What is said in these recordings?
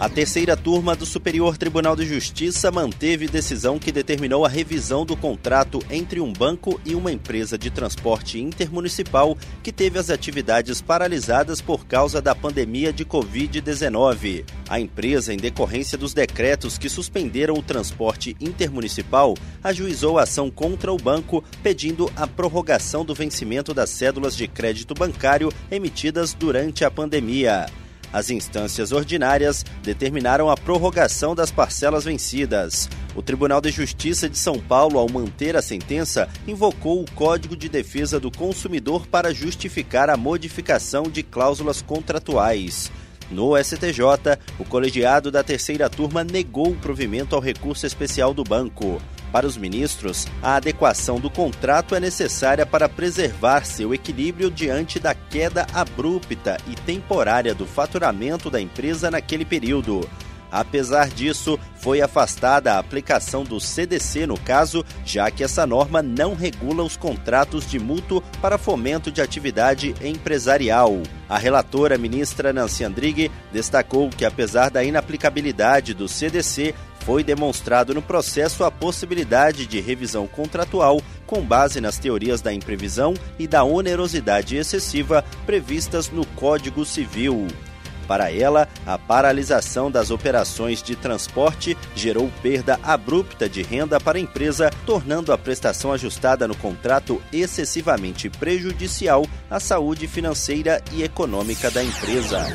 A terceira turma do Superior Tribunal de Justiça manteve decisão que determinou a revisão do contrato entre um banco e uma empresa de transporte intermunicipal que teve as atividades paralisadas por causa da pandemia de Covid-19. A empresa, em decorrência dos decretos que suspenderam o transporte intermunicipal, ajuizou a ação contra o banco, pedindo a prorrogação do vencimento das cédulas de crédito bancário emitidas durante a pandemia. As instâncias ordinárias determinaram a prorrogação das parcelas vencidas. O Tribunal de Justiça de São Paulo, ao manter a sentença, invocou o Código de Defesa do Consumidor para justificar a modificação de cláusulas contratuais. No STJ, o colegiado da terceira turma negou o provimento ao recurso especial do banco. Para os ministros, a adequação do contrato é necessária para preservar seu equilíbrio diante da queda abrupta e temporária do faturamento da empresa naquele período. Apesar disso, foi afastada a aplicação do CDC no caso, já que essa norma não regula os contratos de mútuo para fomento de atividade empresarial. A relatora ministra Nancy Andrighi destacou que, apesar da inaplicabilidade do CDC, foi demonstrado no processo a possibilidade de revisão contratual com base nas teorias da imprevisão e da onerosidade excessiva previstas no Código Civil. Para ela, a paralisação das operações de transporte gerou perda abrupta de renda para a empresa, tornando a prestação ajustada no contrato excessivamente prejudicial à saúde financeira e econômica da empresa.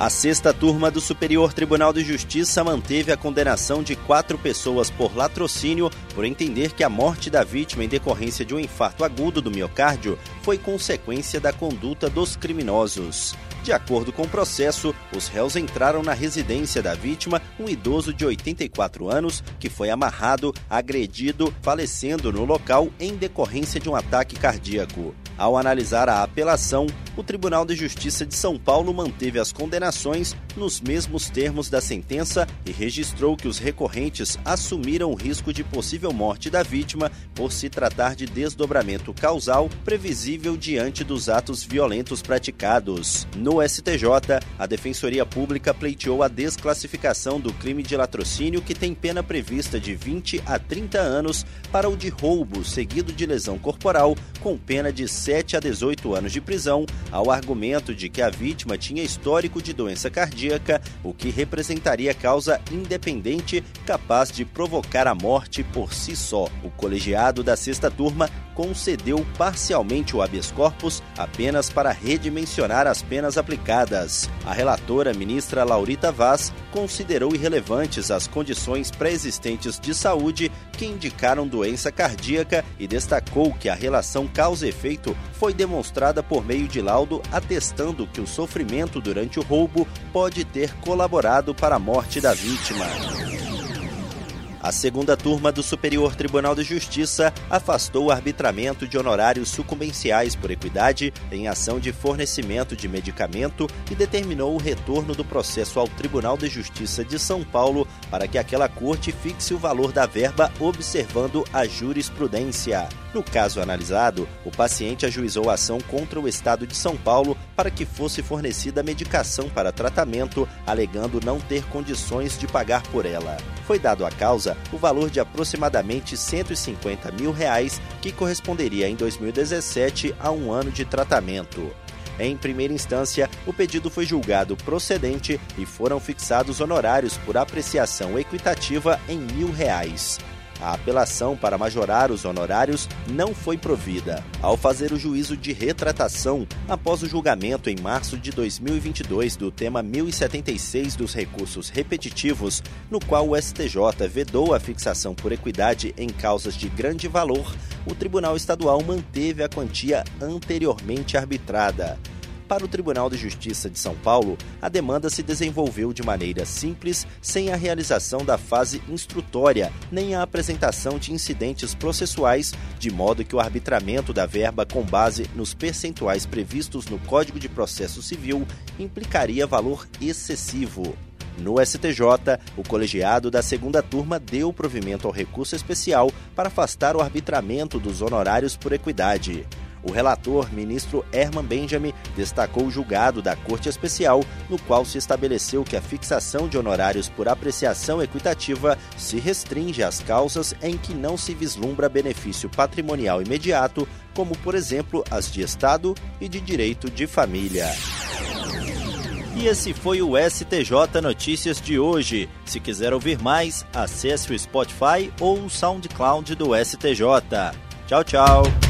A sexta turma do Superior Tribunal de Justiça manteve a condenação de quatro pessoas por latrocínio por entender que a morte da vítima em decorrência de um infarto agudo do miocárdio foi consequência da conduta dos criminosos. De acordo com o processo, os réus entraram na residência da vítima, um idoso de 84 anos, que foi amarrado, agredido, falecendo no local em decorrência de um ataque cardíaco. Ao analisar a apelação, o Tribunal de Justiça de São Paulo manteve as condenações nos mesmos termos da sentença e registrou que os recorrentes assumiram o risco de possível morte da vítima por se tratar de desdobramento causal previsível diante dos atos violentos praticados. No STJ, a Defensoria Pública pleiteou a desclassificação do crime de latrocínio que tem pena prevista de 20 a 30 anos para o de roubo seguido de lesão corporal com pena de 7 a 18 anos de prisão, ao argumento de que a vítima tinha histórico de doença cardíaca, o que representaria causa independente capaz de provocar a morte por si só. O colegiado da sexta turma concedeu parcialmente o habeas corpus apenas para redimensionar as penas aplicadas. A relatora, ministra Laurita Vaz, considerou irrelevantes as condições pré-existentes de saúde que indicaram doença cardíaca e destacou que a relação causa-efeito foi demonstrada por meio de laudo atestando que o sofrimento durante o roubo pode ter colaborado para a morte da vítima. A segunda turma do Superior Tribunal de Justiça afastou o arbitramento de honorários sucumbenciais por equidade em ação de fornecimento de medicamento e determinou o retorno do processo ao Tribunal de Justiça de São Paulo para que aquela corte fixe o valor da verba observando a jurisprudência. No caso analisado, o paciente ajuizou a ação contra o Estado de São Paulo para que fosse fornecida medicação para tratamento, alegando não ter condições de pagar por ela. Foi dado à causa o valor de aproximadamente 150 mil reais, que corresponderia em 2017 a um ano de tratamento. Em primeira instância, o pedido foi julgado procedente e foram fixados honorários por apreciação equitativa em mil reais. A apelação para majorar os honorários não foi provida. Ao fazer o juízo de retratação, após o julgamento em março de 2022 do tema 1076 dos recursos repetitivos, no qual o STJ vedou a fixação por equidade em causas de grande valor, o Tribunal Estadual manteve a quantia anteriormente arbitrada. Para o Tribunal de Justiça de São Paulo, a demanda se desenvolveu de maneira simples, sem a realização da fase instrutória, nem a apresentação de incidentes processuais, de modo que o arbitramento da verba com base nos percentuais previstos no Código de Processo Civil implicaria valor excessivo. No STJ, o colegiado da segunda turma deu provimento ao recurso especial para afastar o arbitramento dos honorários por equidade. O relator, ministro Herman Benjamin, destacou o julgado da Corte Especial, no qual se estabeleceu que a fixação de honorários por apreciação equitativa se restringe às causas em que não se vislumbra benefício patrimonial imediato, como, por exemplo, as de Estado e de direito de família. E esse foi o STJ Notícias de hoje. Se quiser ouvir mais, acesse o Spotify ou o SoundCloud do STJ. Tchau, tchau.